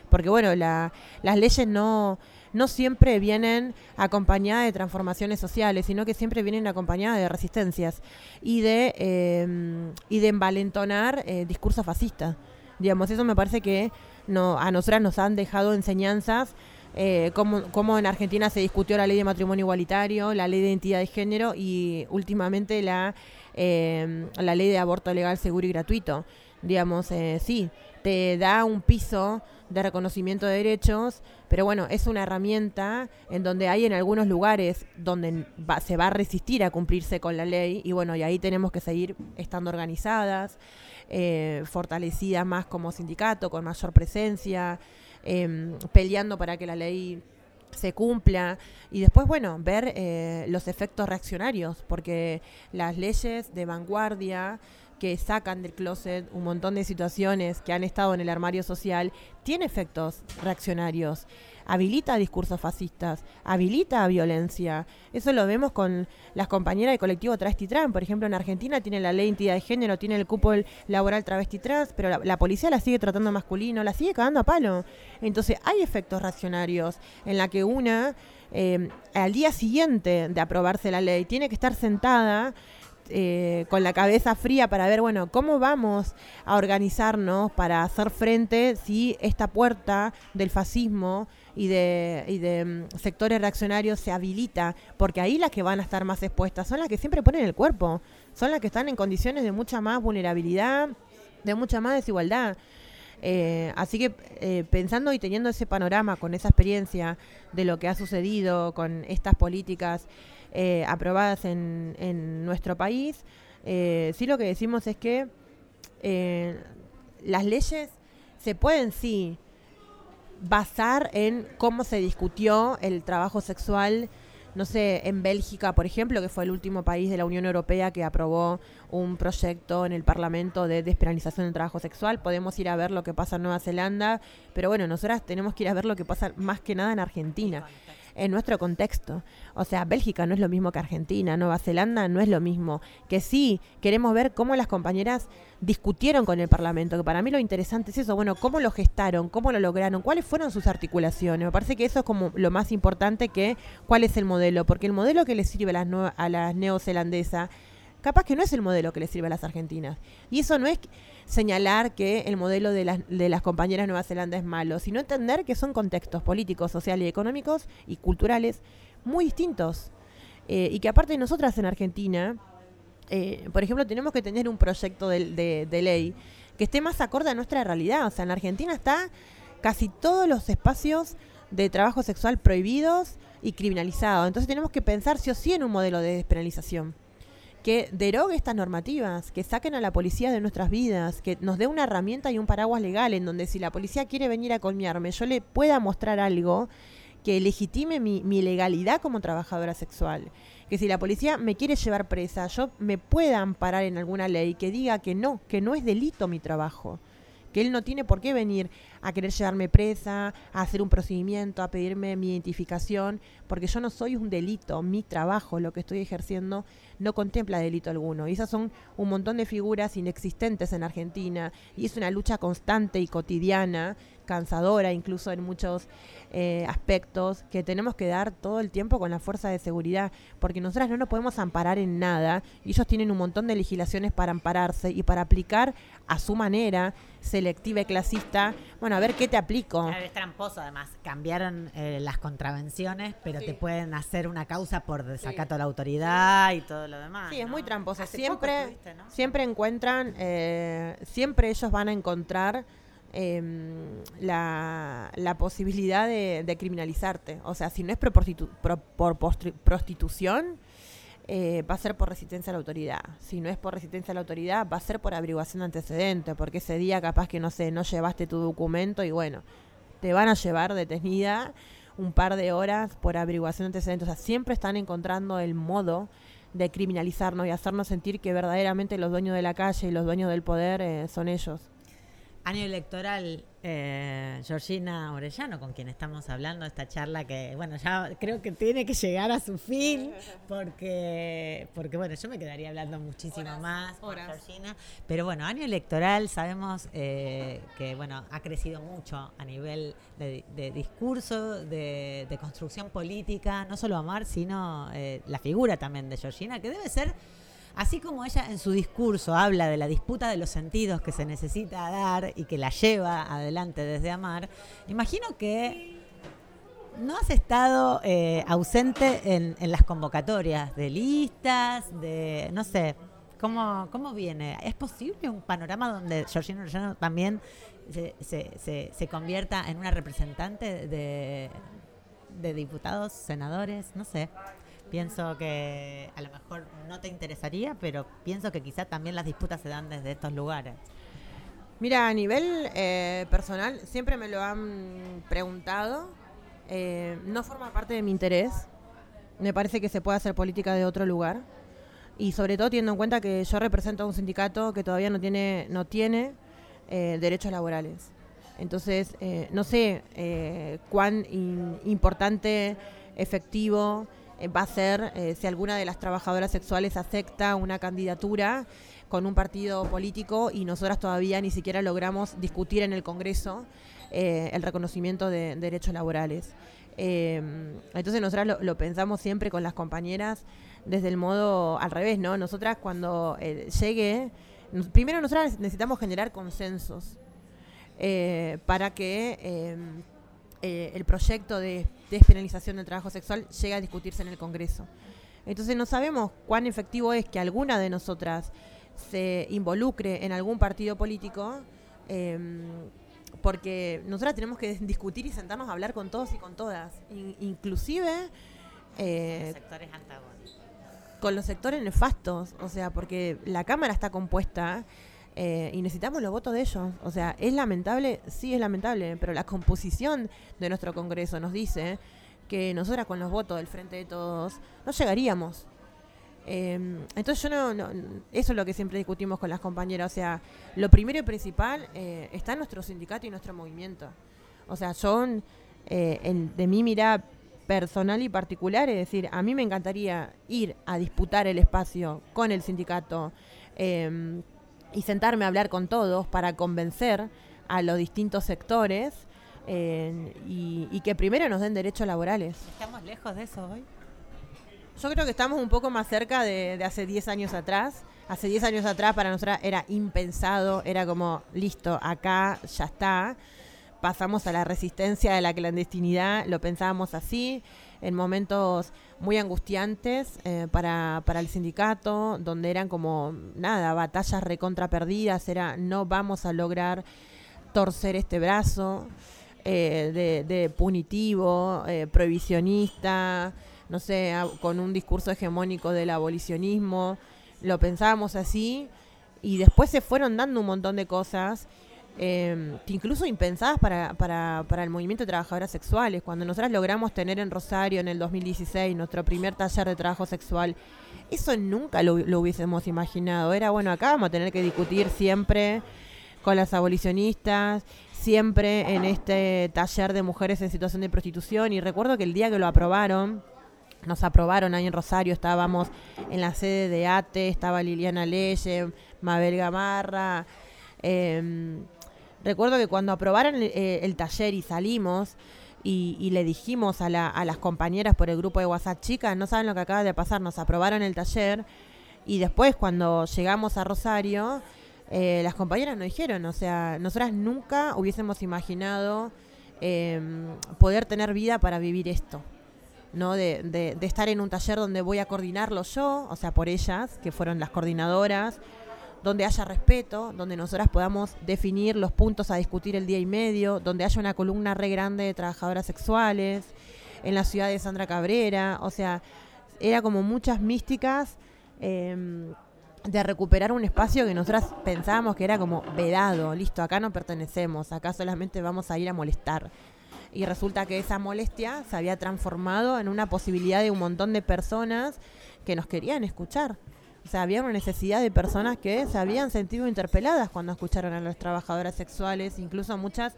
C: Porque bueno, la, las leyes no, no siempre vienen acompañadas de transformaciones sociales, sino que siempre vienen acompañadas de resistencias y de, eh, y de envalentonar eh, discursos fascistas. Digamos, eso me parece que no, a nosotras nos han dejado enseñanzas eh, como, en Argentina se discutió la ley de matrimonio igualitario, la ley de identidad de género y últimamente la, eh, la ley de aborto legal, seguro y gratuito. Digamos, eh, sí, te da un piso de reconocimiento de derechos, pero bueno, es una herramienta en donde hay en algunos lugares donde se va a resistir a cumplirse con la ley y bueno, y ahí tenemos que seguir estando organizadas eh, fortalecida más como sindicato, con mayor presencia, em, peleando para que la ley se cumpla. Y después, bueno, ver eh, los efectos reaccionarios, porque las leyes de vanguardia que sacan del closet un montón de situaciones que han estado en el armario social, tiene efectos reaccionarios habilita discursos fascistas, habilita violencia. Eso lo vemos con las compañeras del colectivo Travesti Trans. Por ejemplo, en Argentina tiene la ley de identidad de género, tiene el cupo laboral Travesti Trans, pero la, policía la sigue tratando masculino, la sigue cagando a palo. Entonces, hay efectos reaccionarios en la que una, eh, al día siguiente de aprobarse la ley, tiene que estar sentada eh, con la cabeza fría para ver, bueno, cómo vamos a organizarnos para hacer frente si esta puerta del fascismo y de, y de mm, sectores reaccionarios se habilita, porque ahí las que van a estar más expuestas son las que siempre ponen el cuerpo, son las que están en condiciones de mucha más vulnerabilidad, de mucha más desigualdad. Eh, así que eh, pensando y teniendo ese panorama, con esa experiencia de lo que ha sucedido con estas políticas eh, aprobadas en, en, nuestro país, sí lo que decimos es que las leyes se pueden sí basar en cómo se discutió el trabajo sexual, no sé, en Bélgica, por ejemplo, que fue el último país de la Unión Europea que aprobó un proyecto en el Parlamento de despenalización del trabajo sexual. Podemos ir a ver lo que pasa en Nueva Zelanda, pero bueno, nosotras tenemos que ir a ver lo que pasa más que nada en Argentina en nuestro contexto. O sea, Bélgica no es lo mismo que Argentina, Nueva Zelanda no es lo mismo. Que sí, queremos ver cómo las compañeras discutieron con el Parlamento, que para mí lo interesante es eso, bueno, cómo lo gestaron, cómo lo lograron, cuáles fueron sus articulaciones. Me parece que eso es como lo más importante que cuál es el modelo, porque el modelo que le sirve a las, a neozelandesas capaz que no es el modelo que le sirve a las argentinas. Y eso no es señalar que el modelo de las, de las compañeras de Nueva Zelanda es malo, sino entender que son contextos políticos, sociales, económicos y culturales muy distintos. Eh, y que aparte de nosotras en Argentina, eh, por ejemplo, tenemos que tener un proyecto de, de- de ley que esté más acorde a nuestra realidad. O sea, en Argentina está casi todos los espacios de trabajo sexual prohibidos y criminalizados. Entonces tenemos que pensar sí o sí en un modelo de despenalización que derogue estas normativas, que saquen a la policía de nuestras vidas, que nos dé una herramienta y un paraguas legal en donde si la policía quiere venir a colmearme, yo le pueda mostrar algo que legitime mi, mi legalidad como trabajadora sexual. Que si la policía me quiere llevar presa, yo me pueda amparar en alguna ley que diga que no, que no es delito mi trabajo. Que él no tiene por qué venir a querer llevarme presa, a hacer un procedimiento, a pedirme mi identificación, porque yo no soy un delito. Mi trabajo, lo que estoy ejerciendo, no contempla delito alguno. Y esas son un montón de figuras inexistentes en Argentina. Y es una lucha constante y cotidiana, cansadora incluso en muchos eh, aspectos, que tenemos que dar todo el tiempo con la fuerza de seguridad, porque nosotras no nos podemos amparar en nada. Y ellos tienen un montón de legislaciones para ampararse y para aplicar a su manera, selectiva y clasista. Bueno, a ver qué te aplico.
B: Claro, es tramposo, además. Cambiaron eh, las contravenciones, pero te pueden hacer una causa por desacato a la autoridad y todo lo demás.
C: Sí, es muy tramposo.
B: Hace
C: Siempre, siempre encuentran, eh, siempre ellos van a encontrar em, la, la posibilidad de, de criminalizarte. O sea, si no es por, prostitu- pro- por postri- prostitución, eh, va a ser por resistencia a la autoridad. Si no es por resistencia a la autoridad, va a ser por averiguación de antecedentes, porque ese día capaz que no sé, no llevaste tu documento y bueno, te van a llevar detenida un par de horas por averiguación de antecedentes. O sea, siempre están encontrando el modo de criminalizarnos y hacernos sentir que verdaderamente los dueños de la calle y los dueños del poder eh, son ellos.
B: Año electoral, eh, Georgina Orellano, con quien estamos hablando, esta charla que, bueno, ya creo que tiene que llegar a su fin, porque, porque bueno, yo me quedaría hablando muchísimo más con. Georgina. Pero bueno, año electoral, sabemos eh, que, bueno, ha crecido mucho a nivel de, de discurso, de, de construcción política, no solo Amar, sino eh, la figura también de Georgina, que debe ser Así como ella en su discurso habla de la disputa de los sentidos que se necesita dar y que la lleva adelante desde Amar, imagino que no has estado eh, ausente en, las convocatorias de listas, de, no sé, ¿cómo, cómo viene? ¿Es posible un panorama donde Georgina Orellano también se, se- se- se convierta en una representante de, de diputados, senadores? No sé. Pienso que a lo mejor no te interesaría, pero pienso que quizá también las disputas se dan desde estos lugares.
C: Mira, a nivel eh, personal, siempre me lo han preguntado. Eh, no forma parte de mi interés. Me parece que se puede hacer política de otro lugar. Y sobre todo teniendo en cuenta que yo represento a un sindicato que todavía no tiene, no tiene eh, derechos laborales. Entonces, no sé cuán in- importante, efectivo va a ser eh, si alguna de las trabajadoras sexuales acepta una candidatura con un partido político y nosotras todavía ni siquiera logramos discutir en el Congreso eh, el reconocimiento de derechos laborales. Eh, entonces nosotras lo, lo pensamos siempre con las compañeras desde el modo al revés, ¿no? Nosotras cuando eh, llegue, primero nosotras necesitamos generar consensos eh, para que eh, el proyecto de despenalización del trabajo sexual llegue a discutirse en el Congreso. Entonces no sabemos cuán efectivo es que alguna de nosotras se involucre en algún partido político, eh, porque nosotras tenemos que discutir y sentarnos a hablar con todos y con todas, In- inclusive eh,
B: sectores antagónicos.
C: con los sectores nefastos, o sea, porque la Cámara está compuesta eh, y necesitamos los votos de ellos. O sea, es lamentable, sí es lamentable, pero la composición de nuestro Congreso nos dice que nosotras con los votos del Frente de Todos no llegaríamos. Eh, entonces yo no, no- eso es lo que siempre discutimos con las compañeras, o sea, lo primero y principal eh, está nuestro sindicato y nuestro movimiento. O sea, son eh, de mi mirada personal y particular, es decir, a mí me encantaría ir a disputar el espacio con el sindicato eh, y sentarme a hablar con todos para convencer a los distintos sectores eh, y, y que primero nos den derechos laborales.
B: ¿Estamos lejos de eso hoy?
C: Yo creo que estamos un poco más cerca de, de hace 10 años atrás. Hace 10 años atrás para nosotros era impensado, era como, listo, acá ya está. Pasamos a la resistencia de la clandestinidad, lo pensábamos así, en momentos muy angustiantes eh, para, para el sindicato, donde eran como, nada, batallas recontra perdidas, era no vamos a lograr torcer este brazo eh, de, punitivo, eh, prohibicionista, no sé, con un discurso hegemónico del abolicionismo. Lo pensábamos así y después se fueron dando un montón de cosas. Eh, que incluso impensadas para, para, para el movimiento de trabajadoras sexuales. Cuando nosotras logramos tener en Rosario en el 2016 nuestro primer taller de trabajo sexual, eso nunca lo, lo hubiésemos imaginado. Era, bueno, acá vamos a tener que discutir siempre con las abolicionistas, siempre en este taller de mujeres en situación de prostitución. Y recuerdo que el día que lo aprobaron, nos aprobaron ahí en Rosario, estábamos en la sede de ATE, estaba Liliana Leye, Mabel Gamarra. eh, recuerdo que cuando aprobaron el, eh, el taller y salimos y, le dijimos a, la- a las compañeras por el grupo de WhatsApp, chicas, no saben lo que acaba de pasar, nos aprobaron el taller y después cuando llegamos a Rosario, eh, las compañeras nos dijeron, o sea, nosotras nunca hubiésemos imaginado eh, poder tener vida para vivir esto. ¿no? De, de- de estar en un taller donde voy a coordinarlo yo, o sea, por ellas, que fueron las coordinadoras, donde haya respeto, donde nosotras podamos definir los puntos a discutir el día y medio, donde haya una columna re grande de trabajadoras sexuales, en la ciudad de Sandra Cabrera, o sea, era como muchas místicas eh, de recuperar un espacio que nosotras pensábamos que era como vedado, listo, acá no pertenecemos, acá solamente vamos a ir a molestar. Y resulta que esa molestia se había transformado en una posibilidad de un montón de personas que nos querían escuchar. O sea, había una necesidad de personas que se habían sentido interpeladas cuando escucharon a las trabajadoras sexuales, incluso muchas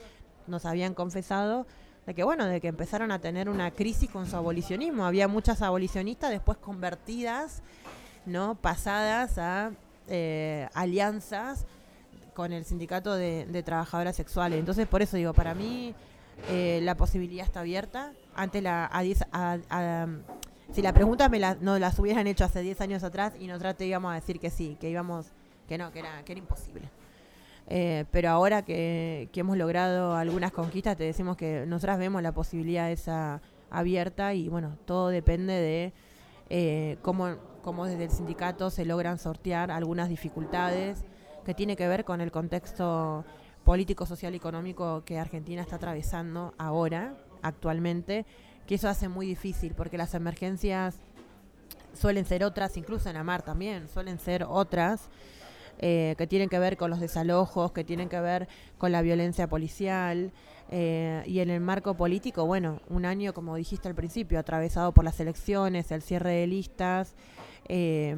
C: nos habían confesado de que bueno, de que empezaron a tener una crisis con su abolicionismo. Había muchas abolicionistas después convertidas, ¿no? Pasadas a eh, alianzas con el sindicato de, de trabajadoras sexuales. Entonces, por eso digo, para mí eh, la posibilidad está abierta. Antes la a- si la pregunta me la, las hubieran hecho hace 10 años atrás y nosotras te íbamos a decir que sí, que íbamos, que no, que era, que era imposible. Eh, pero ahora que, que hemos logrado algunas conquistas, te decimos que nosotras vemos la posibilidad esa abierta y bueno, todo depende de eh, cómo, cómo desde el sindicato se logran sortear algunas dificultades que tiene que ver con el contexto político, social y económico que Argentina está atravesando ahora, actualmente, que eso hace muy difícil porque las emergencias suelen ser otras, incluso en Amar también, suelen ser otras. eh, que tienen que ver con los desalojos, que tienen que ver con la violencia policial. eh, y en el marco político, bueno, un año, como dijiste al principio, atravesado por las elecciones, el cierre de listas, eh,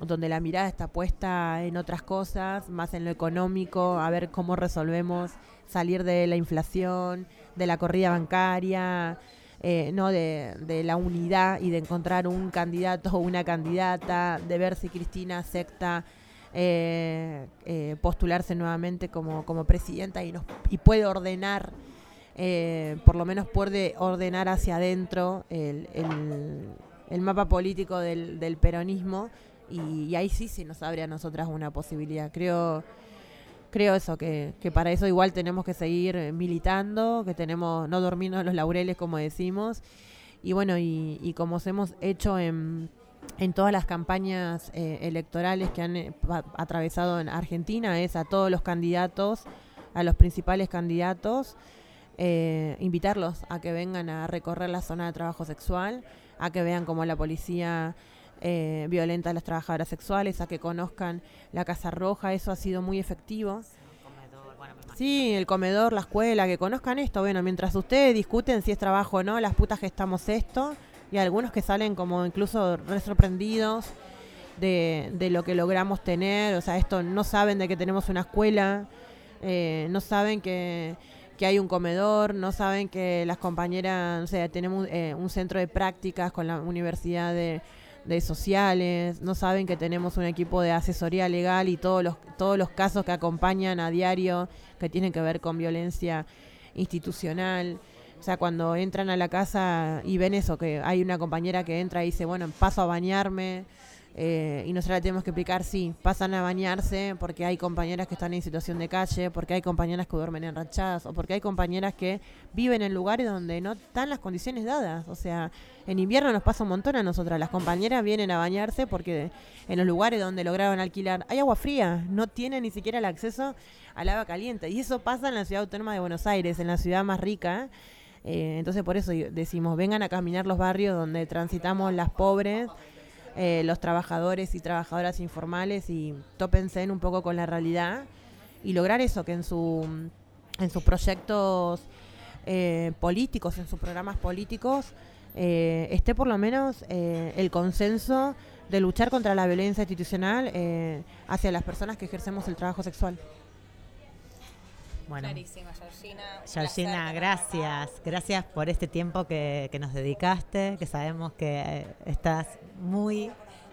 C: donde la mirada está puesta en otras cosas, más en lo económico, a ver cómo resolvemos salir de la inflación, de la corrida bancaria, eh, no de, de la unidad y de encontrar un candidato o una candidata, de ver si Cristina acepta eh, eh, postularse nuevamente como, como presidenta y, nos, y puede ordenar, eh, por lo menos puede ordenar hacia adentro el, el- el mapa político del, del peronismo y, y ahí sí se nos abre a nosotras una posibilidad. Creo creo eso, que, que para eso igual tenemos que seguir eh, militando, que tenemos no dormirnos los laureles como decimos, y bueno, y, y como hemos hecho en, en todas las campañas eh, electorales que han eh, atravesado en Argentina, es a todos los candidatos, a los principales candidatos, invitarlos a que vengan a recorrer la zona de trabajo sexual, a que vean cómo la policía eh, violenta a las trabajadoras sexuales, a que conozcan la Casa Roja, eso ha sido muy efectivo. Sí, el comedor, la escuela, que conozcan esto. Bueno, mientras ustedes discuten si es trabajo o no, las putas que estamos esto, y algunos que salen como incluso re sorprendidos de, de lo que logramos tener. O sea, esto no saben de que tenemos una escuela, eh, no saben que, que hay un comedor, no saben que las compañeras, o sea, tenemos eh, un centro de prácticas con la Universidad de, de Sociales, no saben que tenemos un equipo de asesoría legal y todos los, todos los casos que acompañan a diario que tienen que ver con violencia institucional. O sea, cuando entran a la casa y ven eso, que hay una compañera que entra y dice, bueno, paso a bañarme, eh, y nosotros le tenemos que explicar, sí, pasan a bañarse porque hay compañeras que están en situación de calle, porque hay compañeras que duermen en ranchadas, o porque hay compañeras que viven en lugares donde no están las condiciones dadas. O sea, en invierno nos pasa un montón a nosotras. Las compañeras vienen a bañarse porque en los lugares donde lograron alquilar hay agua fría, no tienen ni siquiera el acceso al agua caliente. Y eso pasa en la ciudad autónoma de Buenos Aires, en la ciudad más rica. Eh, entonces por eso decimos, vengan a caminar los barrios donde transitamos las pobres eh, los trabajadores y trabajadoras informales y tópense un poco con la realidad y lograr eso, que en, su, en sus proyectos eh, políticos, en sus programas políticos, eh, esté por lo menos el consenso de luchar contra la violencia institucional hacia las personas que ejercemos el trabajo sexual.
E: Bueno, Georgina. gracias. Gracias por este tiempo que, nos dedicaste, que sabemos que estás muy,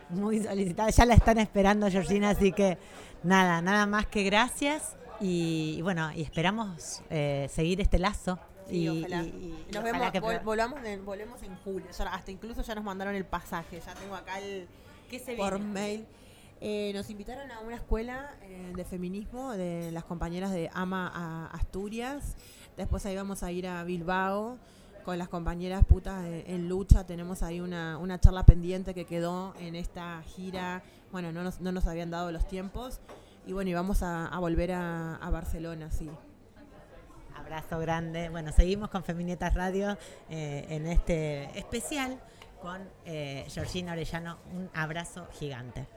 E: muy solicitada. Ya la están esperando, Georgina, así que nada, nada más que gracias. Y, bueno, y esperamos eh, seguir este lazo. y,
C: nos vemos, volvamos volvemos en julio. hasta incluso ya nos mandaron el pasaje. Ya tengo acá el. ¿Qué se por mail. Eh, nos invitaron a una escuela eh, de feminismo de las compañeras de AMA a Asturias. Después ahí vamos a ir a Bilbao con las compañeras putas en lucha. Tenemos ahí una, una charla pendiente que quedó en esta gira. Bueno, no nos, no nos habían dado los tiempos. Y bueno, y vamos a, volver a, Barcelona, sí.
E: Abrazo grande. Bueno, seguimos con Feminietas Radio eh, en este especial con Georgina Orellano. Un abrazo gigante.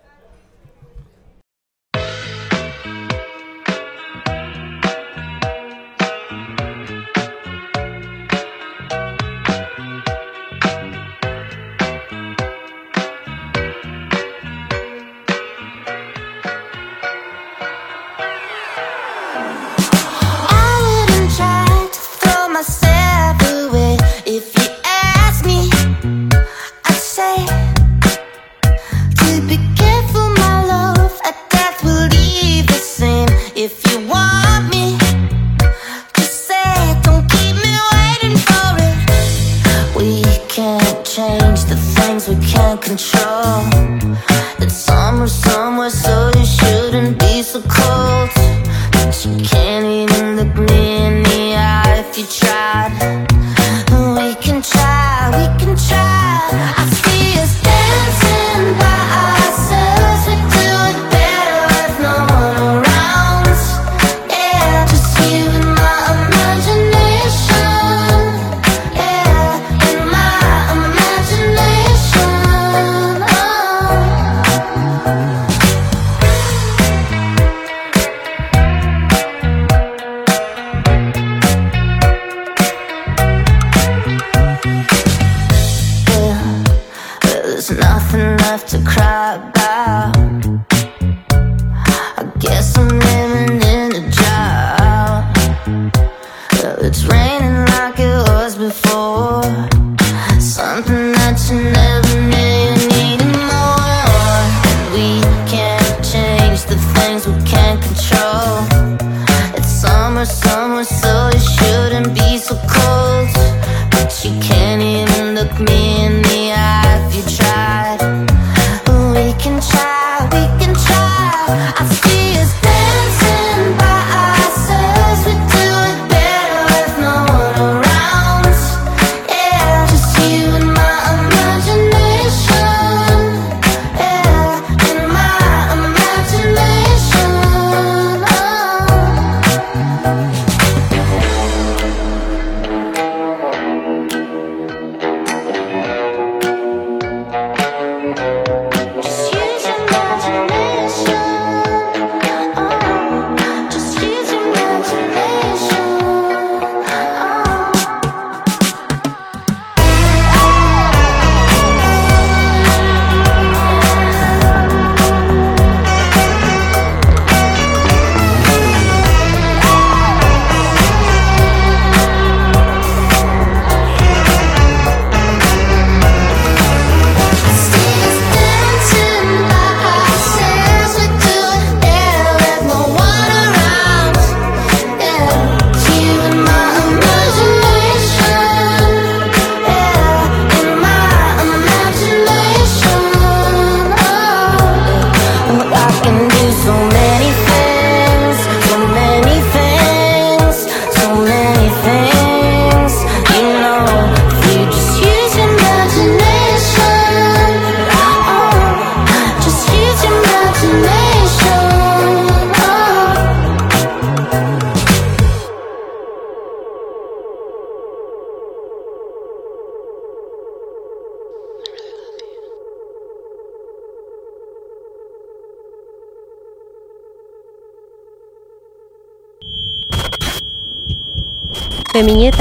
F: So change the things we can't
E: control.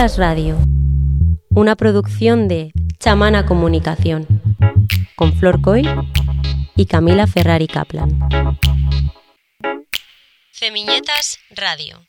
E: Radio. Una producción de Chamana Comunicación. Con Flor Coy y Camila Ferrari Kaplan. Femiñetas Radio.